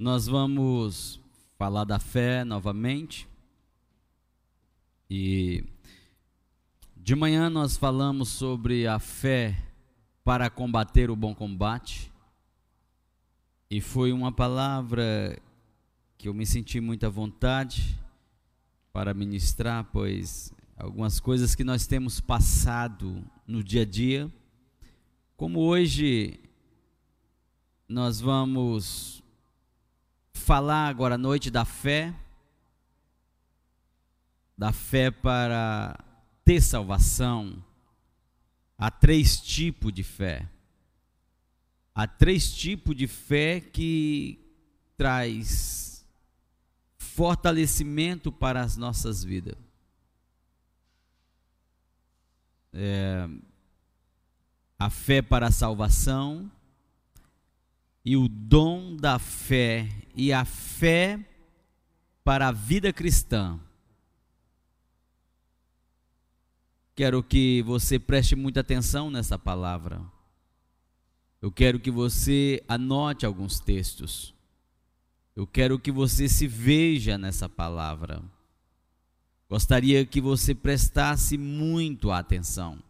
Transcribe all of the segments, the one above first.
Nós vamos falar da fé novamente. E de manhã nós falamos sobre a fé para combater o bom combate. E foi uma palavra que eu me senti muita vontade para ministrar, pois algumas coisas que nós temos passado no dia a dia, como hoje nós vamos falar agora à noite da fé, da fé para ter salvação. Há três tipos de fé. Há três tipos de fé que traz fortalecimento para as nossas vidas. É, a fé para a salvação, e o dom da fé e a fé para a vida cristã. Quero que você preste muita atenção nessa palavra. Eu quero que você anote alguns textos. Eu quero que você se veja nessa palavra. Gostaria que você prestasse muito atenção.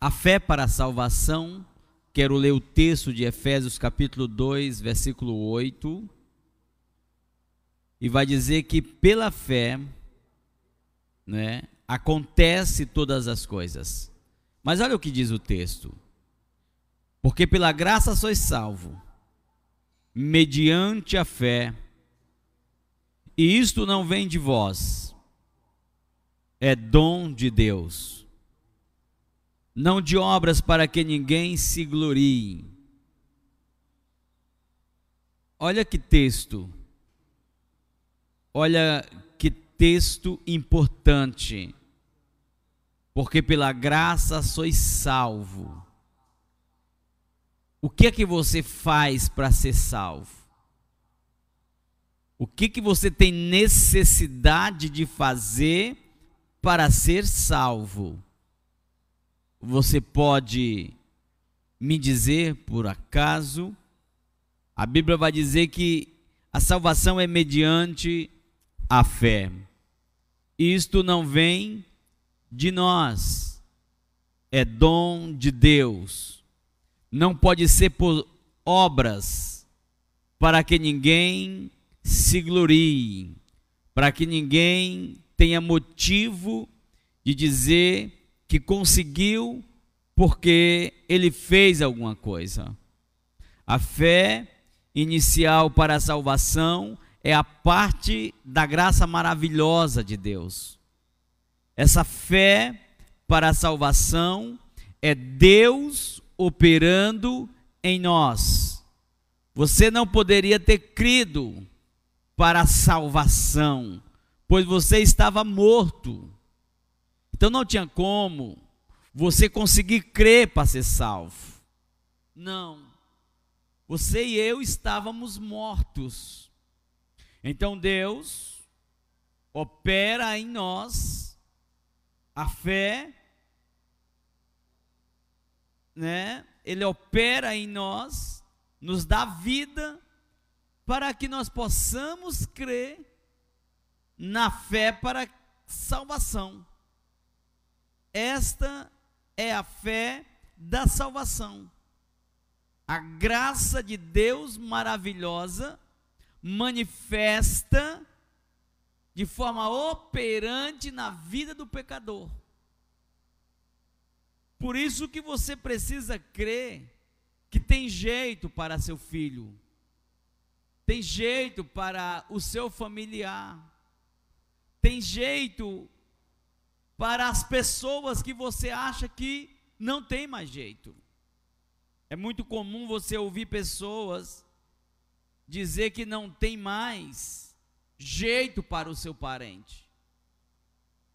A fé para a salvação Quero ler o texto de Efésios capítulo 2, versículo 8. E vai dizer que pela fé, né, acontece todas as coisas. Mas olha o que diz o texto. Porque pela graça sois salvo, mediante a fé. E isto não vem de vós, é dom de Deus não de obras para que ninguém se glorie. Olha que texto, olha que texto importante, porque pela graça sois salvo. O que é que você faz para ser salvo? O que que você tem necessidade de fazer para ser salvo? Você pode me dizer, por acaso, a Bíblia vai dizer que a salvação é mediante a fé. Isto não vem de nós, é dom de Deus. Não pode ser por obras, para que ninguém se glorie, para que ninguém tenha motivo de dizer que conseguiu porque ele fez alguma coisa. A fé inicial para a salvação é a parte da graça maravilhosa de Deus. Essa fé para a salvação é Deus operando em nós. Você não poderia ter crido para a salvação, pois você estava morto. Então não tinha como você conseguir crer para ser salvo. Não. Você e eu estávamos mortos. Então Deus opera em nós a fé, né? Ele opera em nós, nos dá vida para que nós possamos crer na fé para salvação. Esta é a fé da salvação. A graça de Deus maravilhosa manifesta de forma operante na vida do pecador. Por isso que você precisa crer que tem jeito para seu filho, tem jeito para o seu familiar, tem jeito para as pessoas que você acha que não tem mais jeito. É muito comum você ouvir pessoas dizer que não tem mais jeito para o seu parente.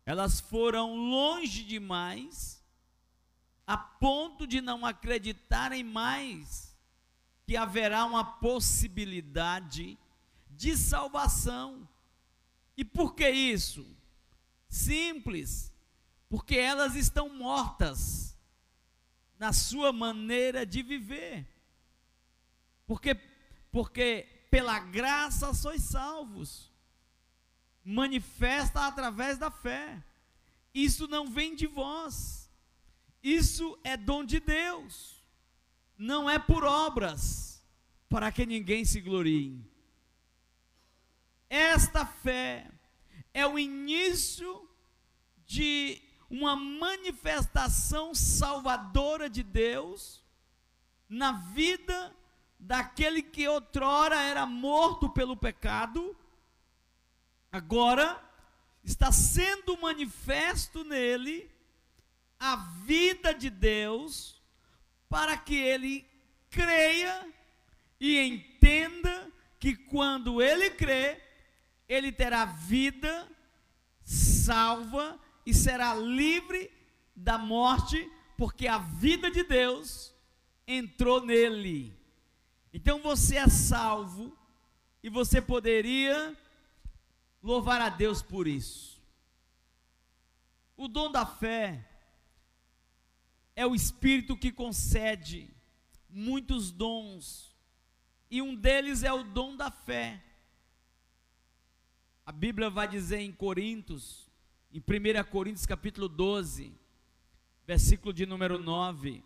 Elas foram longe demais a ponto de não acreditarem mais que haverá uma possibilidade de salvação. E por que isso? Simples porque elas estão mortas na sua maneira de viver. Porque, porque pela graça sois salvos. Manifesta através da fé. Isso não vem de vós. Isso é dom de Deus. Não é por obras, para que ninguém se glorie. Esta fé é o início de uma manifestação salvadora de Deus na vida daquele que outrora era morto pelo pecado, agora está sendo manifesto nele a vida de Deus, para que ele creia e entenda que quando ele crê, ele terá vida salva e será livre da morte, porque a vida de Deus entrou nele. Então você é salvo e você poderia louvar a Deus por isso. O dom da fé é o Espírito que concede muitos dons, e um deles é o dom da fé. A Bíblia vai dizer em Coríntios, em 1 Coríntios capítulo 12, versículo de número 9,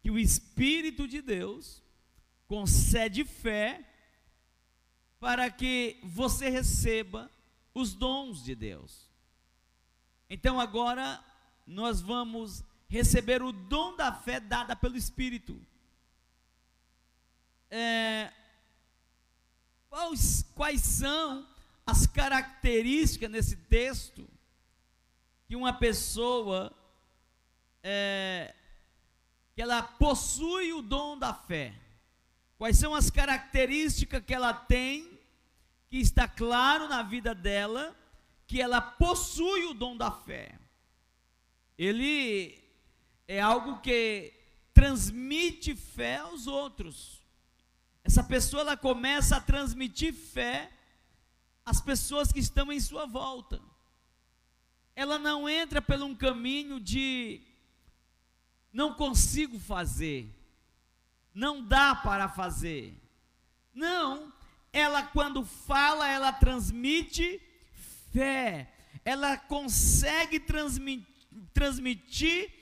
que o Espírito de Deus concede fé para que você receba os dons de Deus. Então agora nós vamos receber o dom da fé dada pelo Espírito. É, quais, quais são as características nesse texto que uma pessoa é, que ela possui o dom da fé. Quais são as características que ela tem que está claro na vida dela que ela possui o dom da fé. Ele é algo que transmite fé aos outros. Essa pessoa ela começa a transmitir fé às pessoas que estão em sua volta ela não entra por um caminho de não consigo fazer, não dá para fazer. Não, ela quando fala, ela transmite fé, ela consegue transmitir, transmitir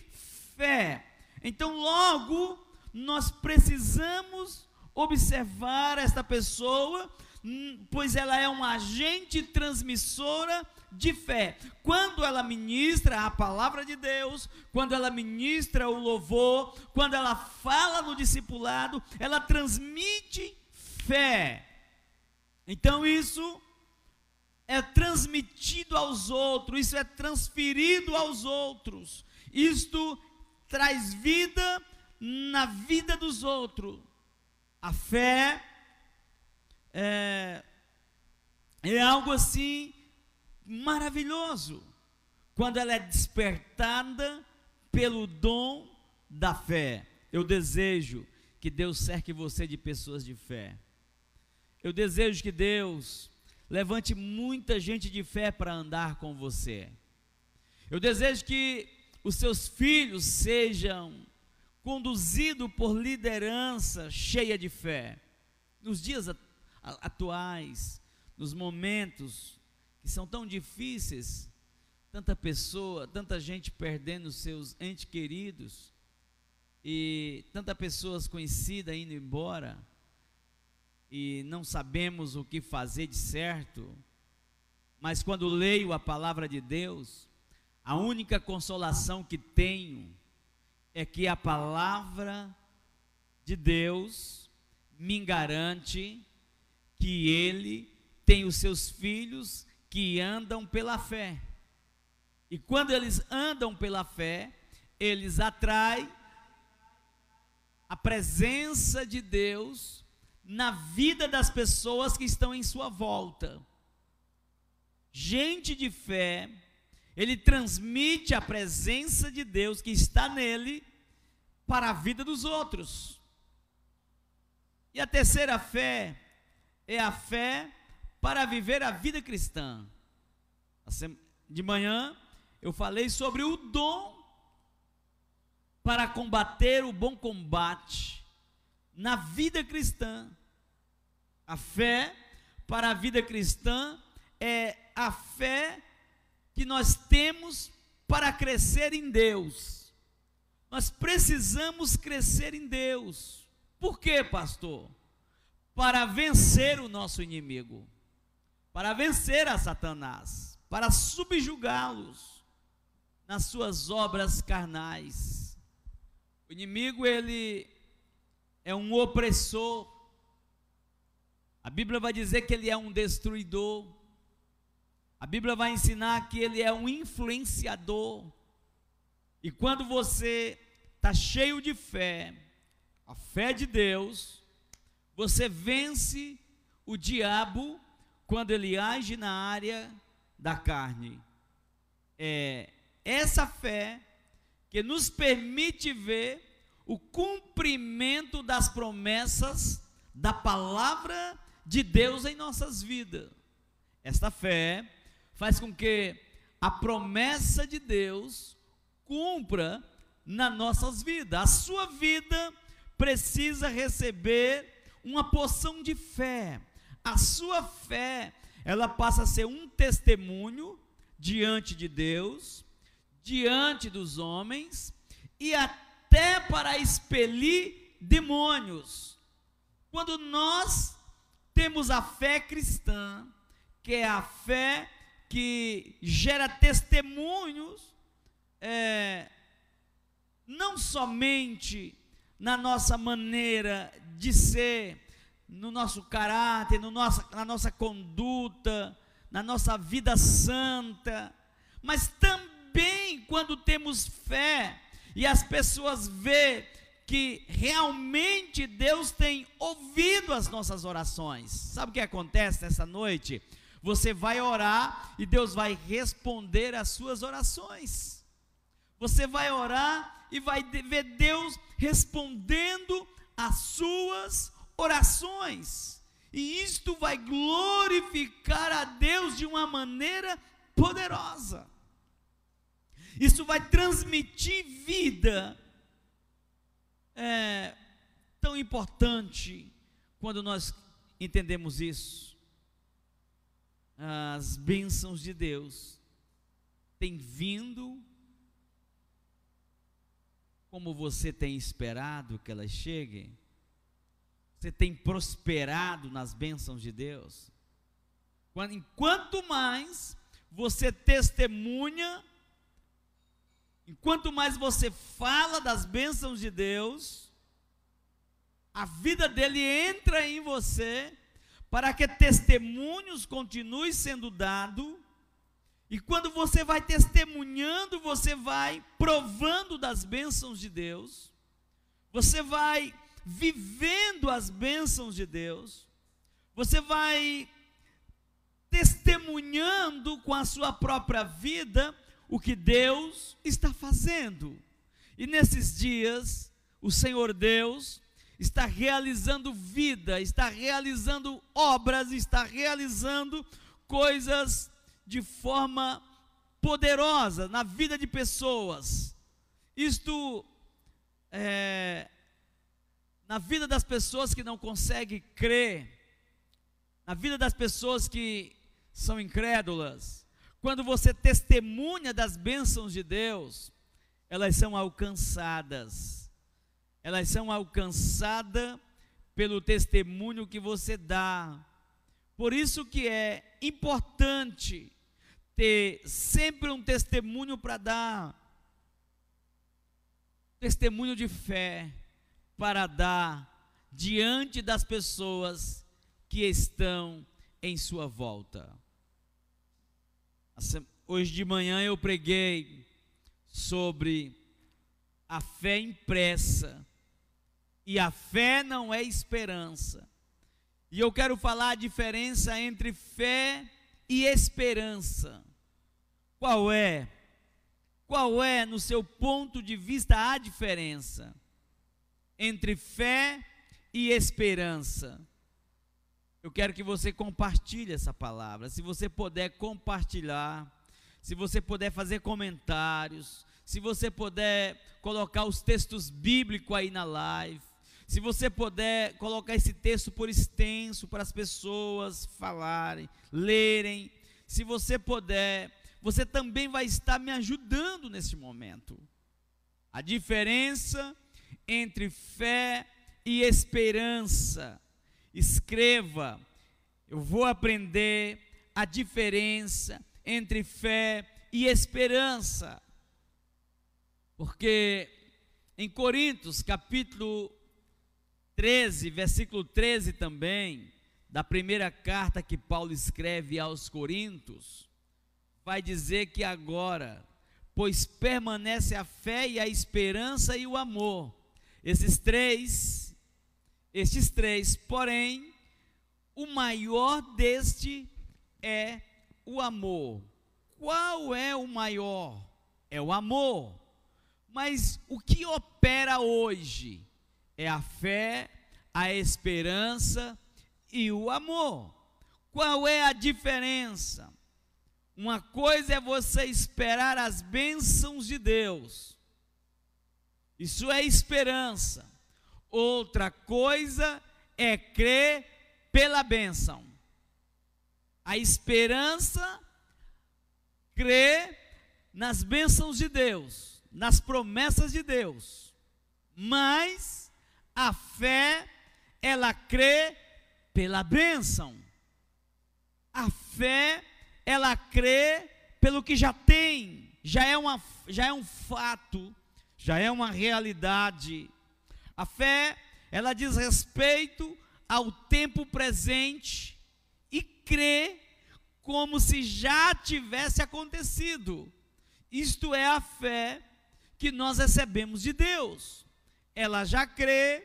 fé. Então, logo, nós precisamos observar esta pessoa, hum, pois ela é uma agente transmissora de fé. Quando ela ministra a palavra de Deus, quando ela ministra o louvor, quando ela fala no discipulado, ela transmite fé. Então isso é transmitido aos outros, isso é transferido aos outros. Isto traz vida na vida dos outros. A fé é, é algo assim maravilhoso quando ela é despertada pelo dom da fé. Eu desejo que Deus cerque você de pessoas de fé. Eu desejo que Deus levante muita gente de fé para andar com você. Eu desejo que os seus filhos sejam conduzidos por liderança cheia de fé. Nos dias atuais, nos momentos que são tão difíceis, tanta pessoa, tanta gente perdendo seus entes queridos e tanta pessoas conhecidas indo embora e não sabemos o que fazer de certo. Mas quando leio a palavra de Deus, a única consolação que tenho é que a palavra de Deus me garante que Ele tem os seus filhos que andam pela fé. E quando eles andam pela fé, eles atraem a presença de Deus na vida das pessoas que estão em sua volta. Gente de fé, ele transmite a presença de Deus que está nele para a vida dos outros. E a terceira fé é a fé para viver a vida cristã. De manhã eu falei sobre o dom para combater o bom combate na vida cristã. A fé para a vida cristã é a fé que nós temos para crescer em Deus. Nós precisamos crescer em Deus. Por quê, pastor? Para vencer o nosso inimigo, para vencer a Satanás, para subjugá-los nas suas obras carnais. O inimigo, ele é um opressor. A Bíblia vai dizer que ele é um destruidor. A Bíblia vai ensinar que ele é um influenciador. E quando você está cheio de fé, a fé de Deus, você vence o diabo quando ele age na área da carne. É essa fé que nos permite ver o cumprimento das promessas da palavra de Deus em nossas vidas. Esta fé faz com que a promessa de Deus cumpra nas nossas vidas. A sua vida precisa receber uma porção de fé. A sua fé, ela passa a ser um testemunho diante de Deus, diante dos homens e até para expelir demônios. Quando nós temos a fé cristã, que é a fé que gera testemunhos, é, não somente na nossa maneira de ser, no nosso caráter, no na nossa conduta, na nossa vida santa, mas também quando temos fé e as pessoas vê que realmente Deus tem ouvido as nossas orações. Sabe o que acontece nessa noite? Você vai orar e Deus vai responder às suas orações. Você vai orar e vai ver Deus respondendo às suas orações. E isto vai glorificar a Deus de uma maneira poderosa. Isso vai transmitir vida. É tão importante quando nós entendemos isso as bênçãos de Deus têm vindo como você tem esperado que elas cheguem? Você tem prosperado nas bênçãos de Deus? Enquanto mais você testemunha, enquanto mais você fala das bênçãos de Deus, a vida dele entra em você para que testemunhos continuem sendo dados. E quando você vai testemunhando, você vai provando das bênçãos de Deus, você vai vivendo as bênçãos de Deus, você vai testemunhando com a sua própria vida o que Deus está fazendo. E nesses dias, o Senhor Deus está realizando vida, está realizando obras, está realizando coisas de forma poderosa na vida de pessoas. Isto é, na vida das pessoas que não conseguem crer, na vida das pessoas que são incrédulas, quando você testemunha das bênçãos de Deus, elas são alcançadas elas são alcançadas pelo testemunho que você dá. Por isso que é importante ter sempre um testemunho para dar. Testemunho de fé para dar diante das pessoas que estão em sua volta. Hoje de manhã eu preguei sobre a fé impressa e a fé não é esperança. E eu quero falar a diferença entre fé e esperança. Qual é? Qual é, no seu ponto de vista, a diferença entre fé e esperança? Eu quero que você compartilhe essa palavra. Se você puder compartilhar, se você puder fazer comentários, se você puder colocar os textos bíblicos aí na live, Se você puder colocar esse texto por extenso para as pessoas falarem, lerem, se você puder, você também vai estar me ajudando nesse momento. A diferença entre fé e esperança. Escreva, eu vou aprender a diferença entre fé e esperança. Porque em Coríntios, capítulo 13, versículo 13 também, da primeira carta que Paulo escreve aos Coríntios, vai dizer que agora, pois permanece a fé e a esperança e o amor. Esses três, estes três, porém, o maior deste é o amor. Qual é o maior? É o amor. Mas o que opera hoje é a fé, a esperança e o amor. Qual é a diferença? Uma coisa é você esperar as bênçãos de Deus, isso é esperança. Outra coisa é crer pela bênção. A esperança crê nas bênçãos de Deus, nas promessas de Deus. Mas a fé, ela crê pela bênção. A fé, ela crê pelo que já tem, já é, uma, já é um fato, já é uma realidade. A fé, ela diz respeito ao tempo presente e crê como se já tivesse acontecido. Isto é a fé que nós recebemos de Deus. Ela já crê,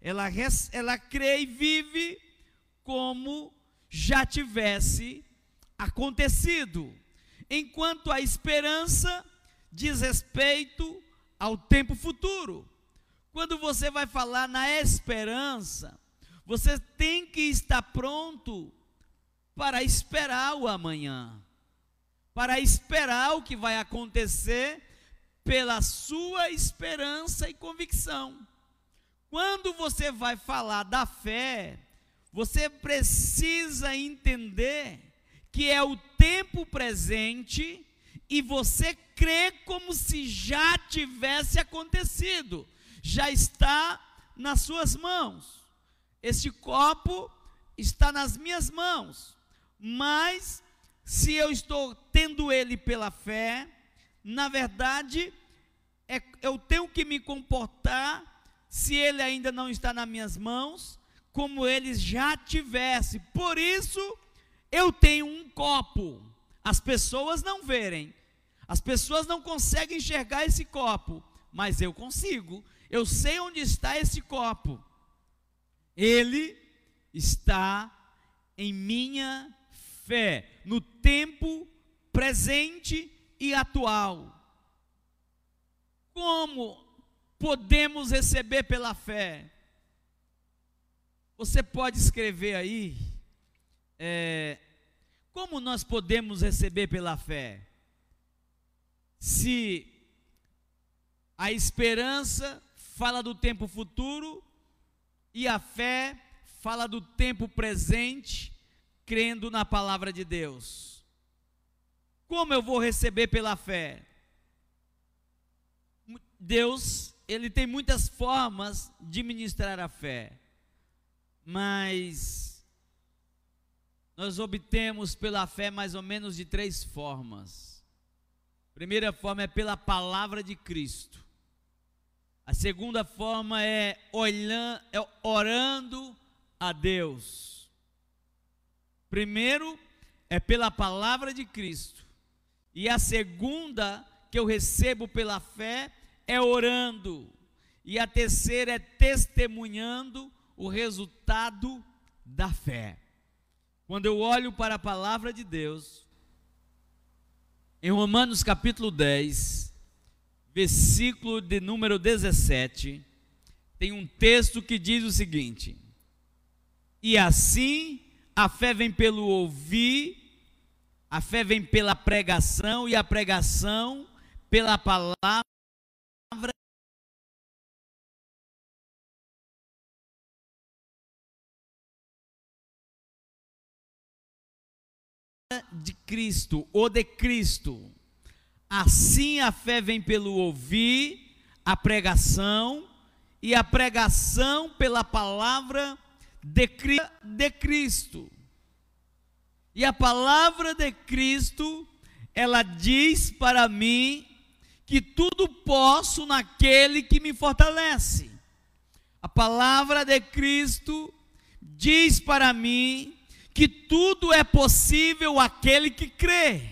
ela, ela crê e vive como já tivesse acontecido. Enquanto a esperança diz respeito ao tempo futuro. Quando você vai falar na esperança, você tem que estar pronto para esperar o amanhã, para esperar o que vai acontecer pela sua esperança e convicção. Quando você vai falar da fé, você precisa entender que é o tempo presente e você crê como se já tivesse acontecido, já está nas suas mãos. Este copo está nas minhas mãos mas se eu estou tendo ele pela fé, na verdade, é, eu tenho que me comportar, se ele ainda não está nas minhas mãos, como ele já tivesse. Por isso, eu tenho um copo. As pessoas não verem, as pessoas não conseguem enxergar esse copo, mas eu consigo. Eu sei onde está esse copo. Ele está em minha fé no tempo presente e atual. Como podemos receber pela fé? Você pode escrever aí, é, como nós podemos receber pela fé? Se a esperança fala do tempo futuro e a fé fala do tempo presente crendo na palavra de Deus. Como eu vou receber pela fé? Deus, ele tem muitas formas de ministrar a fé, mas nós obtemos pela fé mais ou menos de três formas. Primeira forma é pela palavra de Cristo. A segunda forma é, olhando, é orando a Deus. Primeiro é pela palavra de Cristo. E a segunda que eu recebo pela fé é orando. E a terceira é testemunhando o resultado da fé. Quando eu olho para a palavra de Deus, em Romanos capítulo 10, versículo de número 17, tem um texto que diz o seguinte: E assim a fé vem pelo ouvir, a fé vem pela pregação e a pregação pela palavra de Cristo, ou de Cristo. Assim a fé vem pelo ouvir a pregação, e a pregação pela palavra de, de Cristo. E a palavra de Cristo, ela diz para mim que tudo posso naquele que me fortalece. A palavra de Cristo diz para mim que tudo é possível aquele que crê.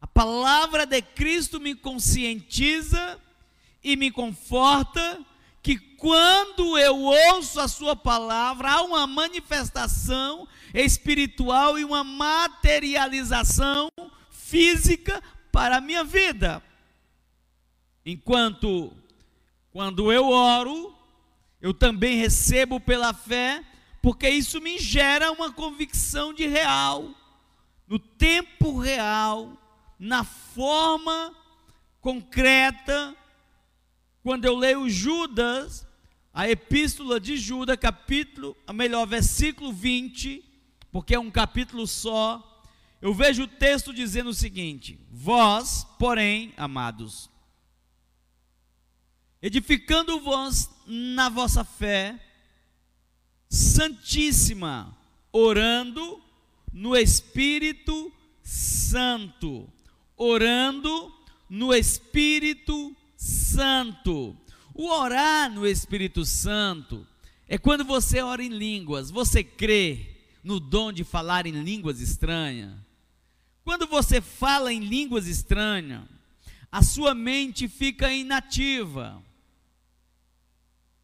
A palavra de Cristo me conscientiza e me conforta que quando eu ouço a Sua palavra, há uma manifestação espiritual e uma materialização física para a minha vida. Enquanto, quando eu oro, eu também recebo pela fé, porque isso me gera uma convicção de real, no tempo real, na forma concreta. Quando eu leio Judas, a epístola de Judas, capítulo, a melhor, versículo 20, porque é um capítulo só, eu vejo o texto dizendo o seguinte: Vós, porém, amados, edificando-vos na vossa fé, santíssima, orando no Espírito Santo, orando no Espírito Santo. O orar no Espírito Santo é quando você ora em línguas, você crê no dom de falar em línguas estranhas. Quando você fala em línguas estranhas, a sua mente fica inativa.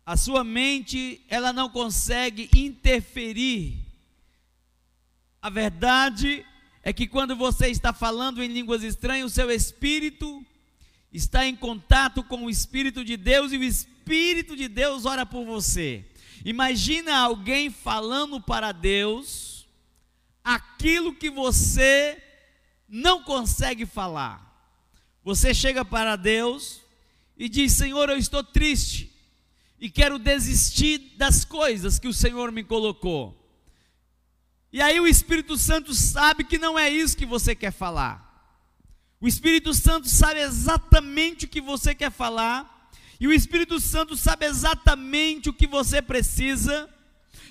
A sua mente, ela não consegue interferir. A verdade é que quando você está falando em línguas estranhas, o seu espírito está em contato com o Espírito de Deus e o Espírito de Deus ora por você. Imagina alguém falando para Deus aquilo que você não consegue falar. Você chega para Deus e diz: Senhor, eu estou triste e quero desistir das coisas que o Senhor me colocou. E aí o Espírito Santo sabe que não é isso que você quer falar. O Espírito Santo sabe exatamente o que você quer falar, e o Espírito Santo sabe exatamente o que você precisa.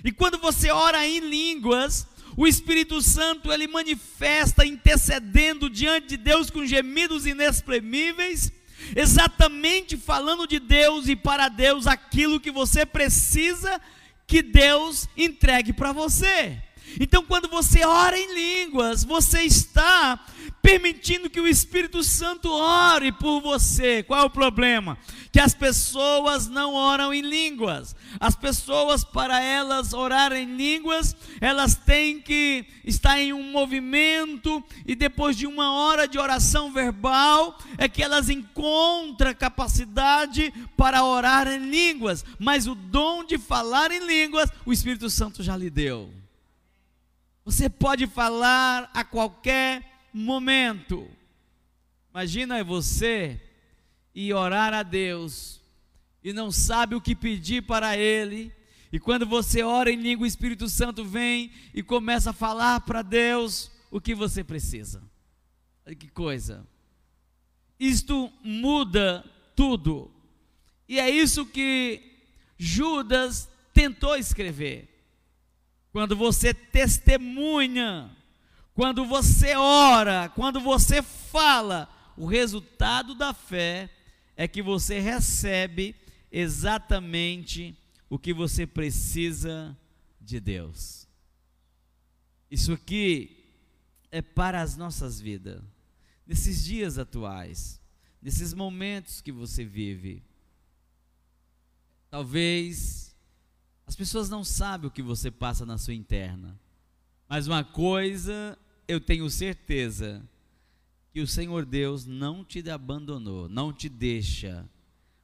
E quando você ora em línguas, o Espírito Santo ele manifesta intercedendo diante de Deus com gemidos inexprimíveis, exatamente falando de Deus e para Deus aquilo que você precisa que Deus entregue para você. Então, quando você ora em línguas, você está permitindo que o Espírito Santo ore por você. Qual é o problema? Que as pessoas não oram em línguas. As pessoas, para elas orarem em línguas, elas têm que estar em um movimento e depois de uma hora de oração verbal é que elas encontram capacidade para orar em línguas. Mas o dom de falar em línguas, o Espírito Santo já lhe deu. Você pode falar a qualquer momento. Imagina você e orar a Deus e não sabe o que pedir para Ele. E quando você ora em língua, o Espírito Santo vem e começa a falar para Deus o que você precisa. Olha que coisa. Isto muda tudo. E é isso que Judas tentou escrever. Quando você testemunha quando você ora, quando você fala, o resultado da fé é que você recebe exatamente o que você precisa de Deus. Isso aqui é para as nossas vidas, nesses dias atuais, nesses momentos que você vive. Talvez as pessoas não sabem o que você passa na sua interna. Mas uma coisa eu tenho certeza que o Senhor Deus não te abandonou, não te deixa.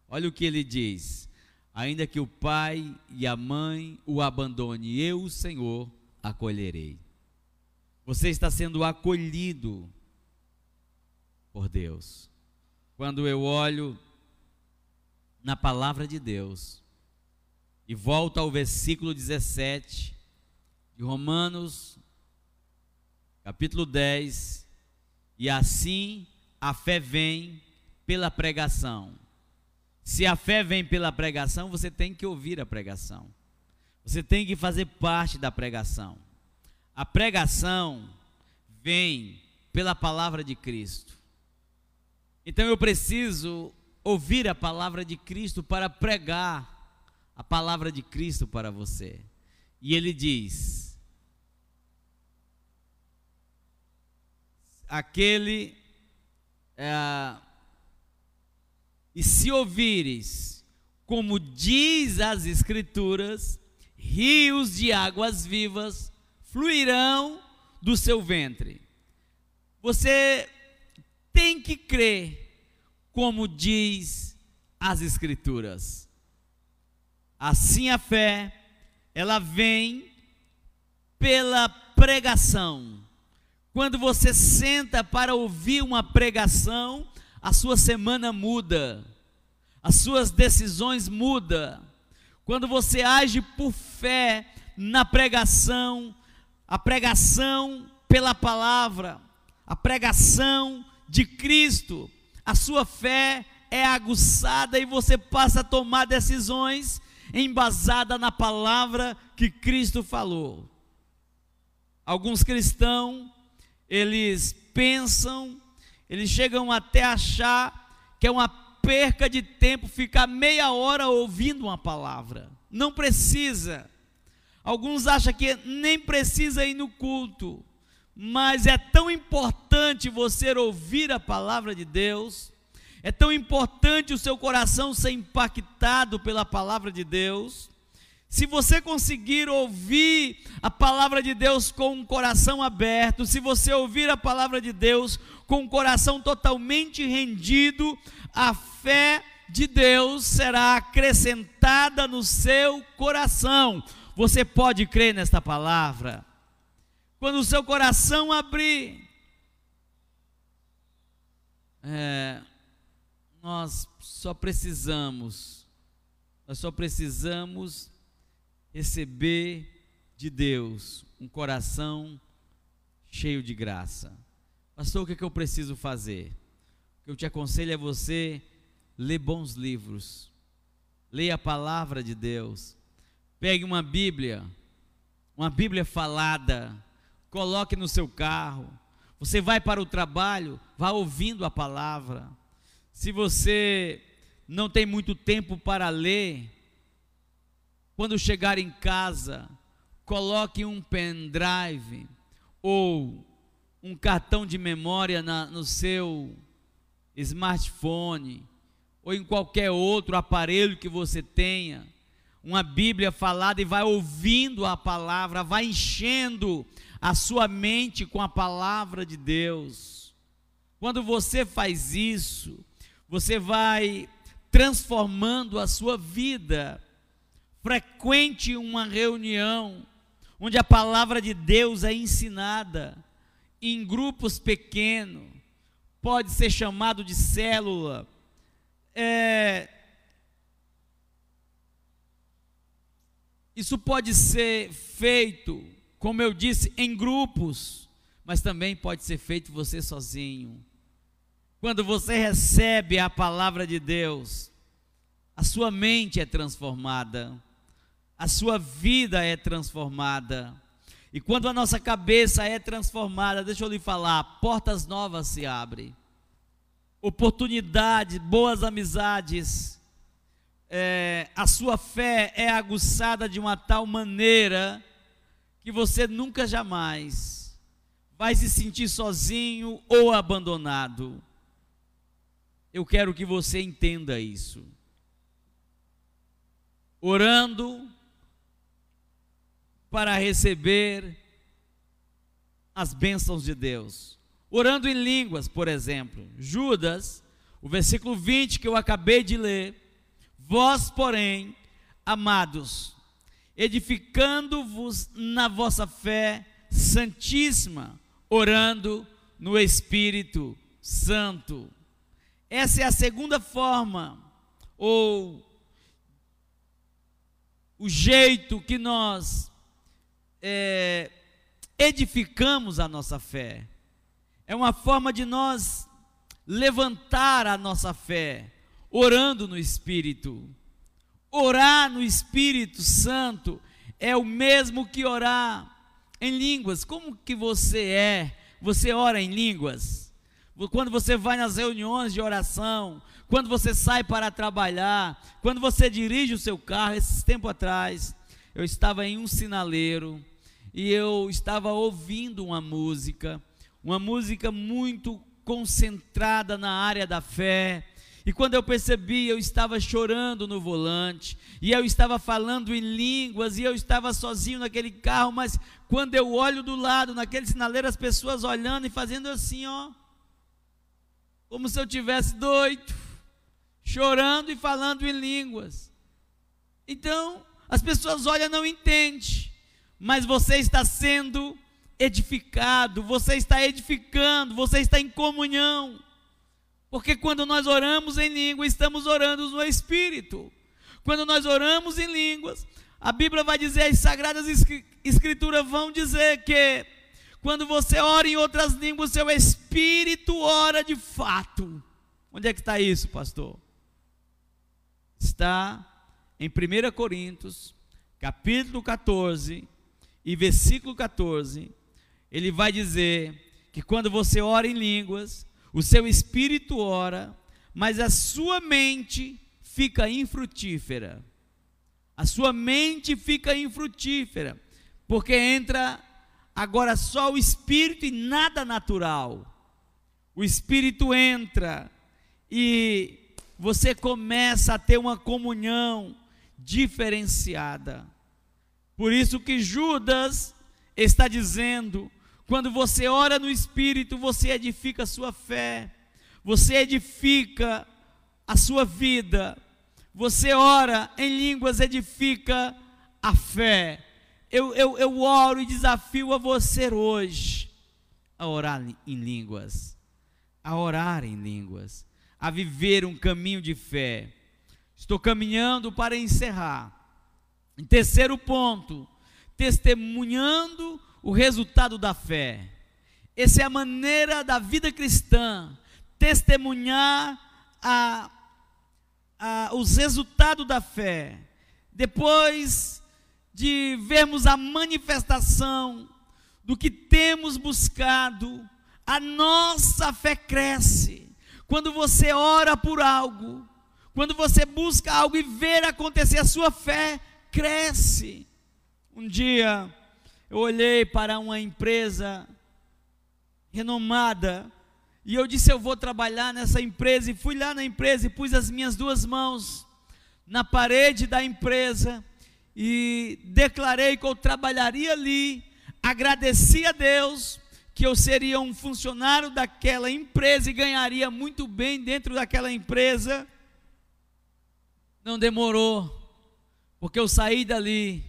Olha o que ele diz: ainda que o pai e a mãe o abandone, eu, o Senhor, acolherei. Você está sendo acolhido por Deus. Quando eu olho na palavra de Deus e volto ao versículo 17 de Romanos capítulo 10. E assim a fé vem pela pregação. Se a fé vem pela pregação, você tem que ouvir a pregação. Você tem que fazer parte da pregação. A pregação vem pela palavra de Cristo. Então eu preciso ouvir a palavra de Cristo para pregar a palavra de Cristo para você. E ele diz: aquele é, e se ouvires, como diz as Escrituras, rios de águas vivas fluirão do seu ventre. Você tem que crer, como diz as Escrituras. Assim a fé, ela vem pela pregação. Quando você senta para ouvir uma pregação, a sua semana muda, as suas decisões mudam. Quando você age por fé na pregação, a pregação pela palavra, a pregação de Cristo, a sua fé é aguçada e você passa a tomar decisões embasada na palavra que Cristo falou. Alguns cristãos, eles pensam eles chegam até achar que é uma perca de tempo ficar meia hora ouvindo uma palavra. Não precisa. Alguns acham que nem precisa ir no culto, mas é tão importante você ouvir a palavra de Deus, é tão importante o seu coração ser impactado pela palavra de Deus, se você conseguir ouvir a palavra de Deus com um coração aberto, se você ouvir a palavra de Deus com um coração totalmente rendido, a fé de Deus será acrescentada no seu coração. Você pode crer nesta palavra? Quando o seu coração abrir, é, nós só precisamos, nós só precisamos receber de Deus um coração cheio de graça. Pastor, o que, é que eu preciso fazer? O que eu te aconselho é você ler bons livros, leia a palavra de Deus, pegue uma Bíblia, uma Bíblia falada, coloque no seu carro. Você vai para o trabalho, vá ouvindo a palavra. Se você não tem muito tempo para ler, quando chegar em casa, coloque um pendrive ou um cartão de memória na, no seu smartphone ou em qualquer outro aparelho que você tenha, uma Bíblia falada e vai ouvindo a palavra, vai enchendo a sua mente com a palavra de Deus. Quando você faz isso, você vai transformando a sua vida frequente uma reunião onde a palavra de Deus é ensinada em grupos pequenos, pode ser chamado de célula. É, isso pode ser feito, como eu disse, em grupos, mas também pode ser feito você sozinho. Quando você recebe a palavra de Deus, a sua mente é transformada a sua vida é transformada. E quando a nossa cabeça é transformada, deixa eu lhe falar, portas novas se abrem, oportunidades, boas amizades, é, a sua fé é aguçada de uma tal maneira que você nunca jamais vai se sentir sozinho ou abandonado. Eu quero que você entenda isso. Orando, para receber as bênçãos de Deus. Orando em línguas, por exemplo. Judas, o versículo 20 que eu acabei de ler. Vós, porém, amados, edificando-vos na vossa fé santíssima, orando no Espírito Santo. Essa é a segunda forma, ou o jeito que nós é, edificamos a nossa fé. É uma forma de nós levantar a nossa fé, orando no Espírito. Orar no Espírito Santo é o mesmo que orar em línguas. Como que você é? Você ora em línguas? Quando você vai nas reuniões de oração, quando você sai para trabalhar, quando você dirige o seu carro, esses tempo atrás, eu estava em um sinaleiro e eu estava ouvindo uma música, uma música muito concentrada na área da fé. E quando eu percebi, eu estava chorando no volante, e eu estava falando em línguas, e eu estava sozinho naquele carro, mas quando eu olho do lado, naquele sinaleiro, as pessoas olhando e fazendo assim, ó, como se eu tivesse doido, chorando e falando em línguas. Então, as pessoas olham e não entendem, mas você está sendo edificado, você está edificando, você está em comunhão. Porque quando nós oramos em língua, estamos orando no Espírito. Quando nós oramos em línguas, a Bíblia vai dizer, as Sagradas Escrituras vão dizer que quando você ora em outras línguas, seu espírito ora de fato. Onde é que está isso, pastor? Está em 1 Coríntios, capítulo 14 e versículo 14, ele vai dizer que quando você ora em línguas, o seu espírito ora, mas a sua mente fica infrutífera. A sua mente fica infrutífera, porque entra agora só o espírito e nada natural. O espírito entra e você começa a ter uma comunhão diferenciada. Por isso que Judas está dizendo: quando você ora no Espírito, você edifica a sua fé, você edifica a sua vida, você ora em línguas, edifica a fé. Eu, eu, eu oro e desafio a você hoje a orar em línguas, a orar em línguas, a viver um caminho de fé. Estou caminhando para encerrar. Em terceiro ponto, testemunhando o resultado da fé. Essa é a maneira da vida cristã, testemunhar a, a, os resultados da fé. Depois de vermos a manifestação do que temos buscado, a nossa fé cresce. Quando você ora por algo, quando você busca algo e ver acontecer, a sua fé cresce. Um dia eu olhei para uma empresa renomada e eu disse: Eu vou trabalhar nessa empresa. E fui lá na empresa e pus as minhas duas mãos na parede da empresa e declarei que eu trabalharia ali. Agradeci a Deus que eu seria um funcionário daquela empresa e ganharia muito bem dentro daquela empresa. Não demorou, porque eu saí dali,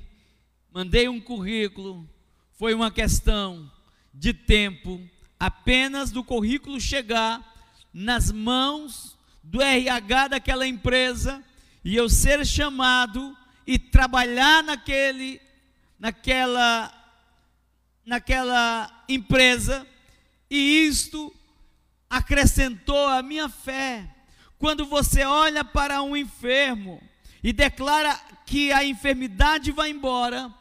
mandei um currículo, foi uma questão de tempo, apenas do currículo chegar nas mãos do RH daquela empresa e eu ser chamado e trabalhar naquele naquela naquela empresa. E isto acrescentou a minha fé. Quando você olha para um enfermo e declara que a enfermidade vai embora,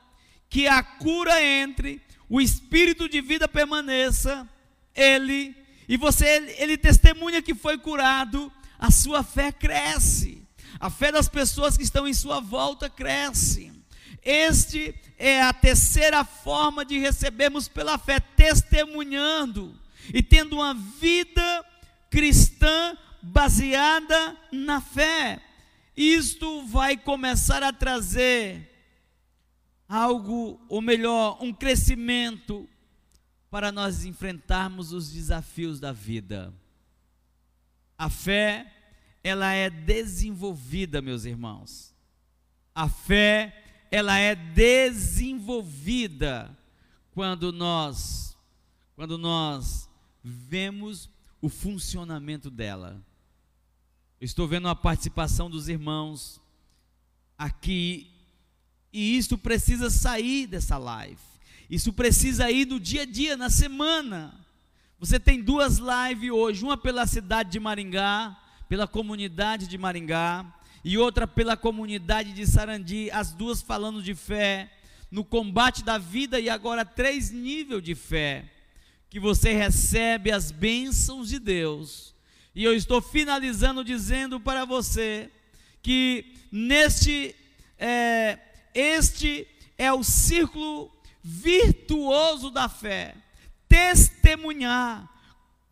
que a cura entre, o espírito de vida permaneça, ele e você ele, ele testemunha que foi curado, a sua fé cresce. A fé das pessoas que estão em sua volta cresce. Este é a terceira forma de recebermos pela fé, testemunhando e tendo uma vida cristã baseada na fé. Isto vai começar a trazer algo, ou melhor, um crescimento para nós enfrentarmos os desafios da vida. A fé, ela é desenvolvida, meus irmãos. A fé, ela é desenvolvida quando nós quando nós vemos o funcionamento dela. Estou vendo a participação dos irmãos aqui, e isso precisa sair dessa live. Isso precisa ir no dia a dia, na semana. Você tem duas lives hoje, uma pela cidade de Maringá, pela comunidade de Maringá, e outra pela comunidade de Sarandi, as duas falando de fé, no combate da vida e agora três níveis de fé, que você recebe as bênçãos de Deus. E eu estou finalizando dizendo para você que neste é, este é o círculo virtuoso da fé. Testemunhar.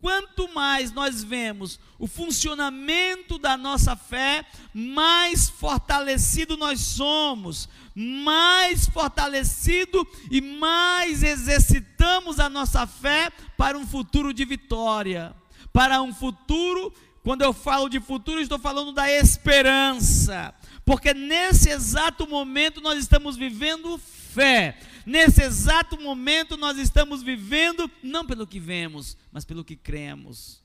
Quanto mais nós vemos o funcionamento da nossa fé, mais fortalecido nós somos, mais fortalecido e mais exercitamos a nossa fé para um futuro de vitória, para um futuro, quando eu falo de futuro, estou falando da esperança, porque nesse exato momento nós estamos vivendo fé. Nesse exato momento nós estamos vivendo não pelo que vemos, mas pelo que cremos.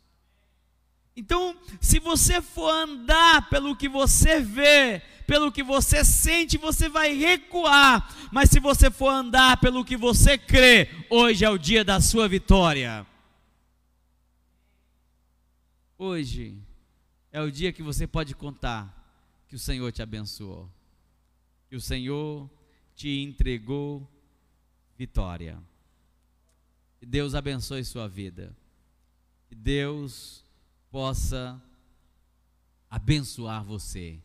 Então, se você for andar pelo que você vê, pelo que você sente, você vai recuar. Mas se você for andar pelo que você crê, hoje é o dia da sua vitória. Hoje é o dia que você pode contar que o Senhor te abençoou, que o Senhor te entregou vitória. Que Deus abençoe sua vida. Que Deus possa abençoar você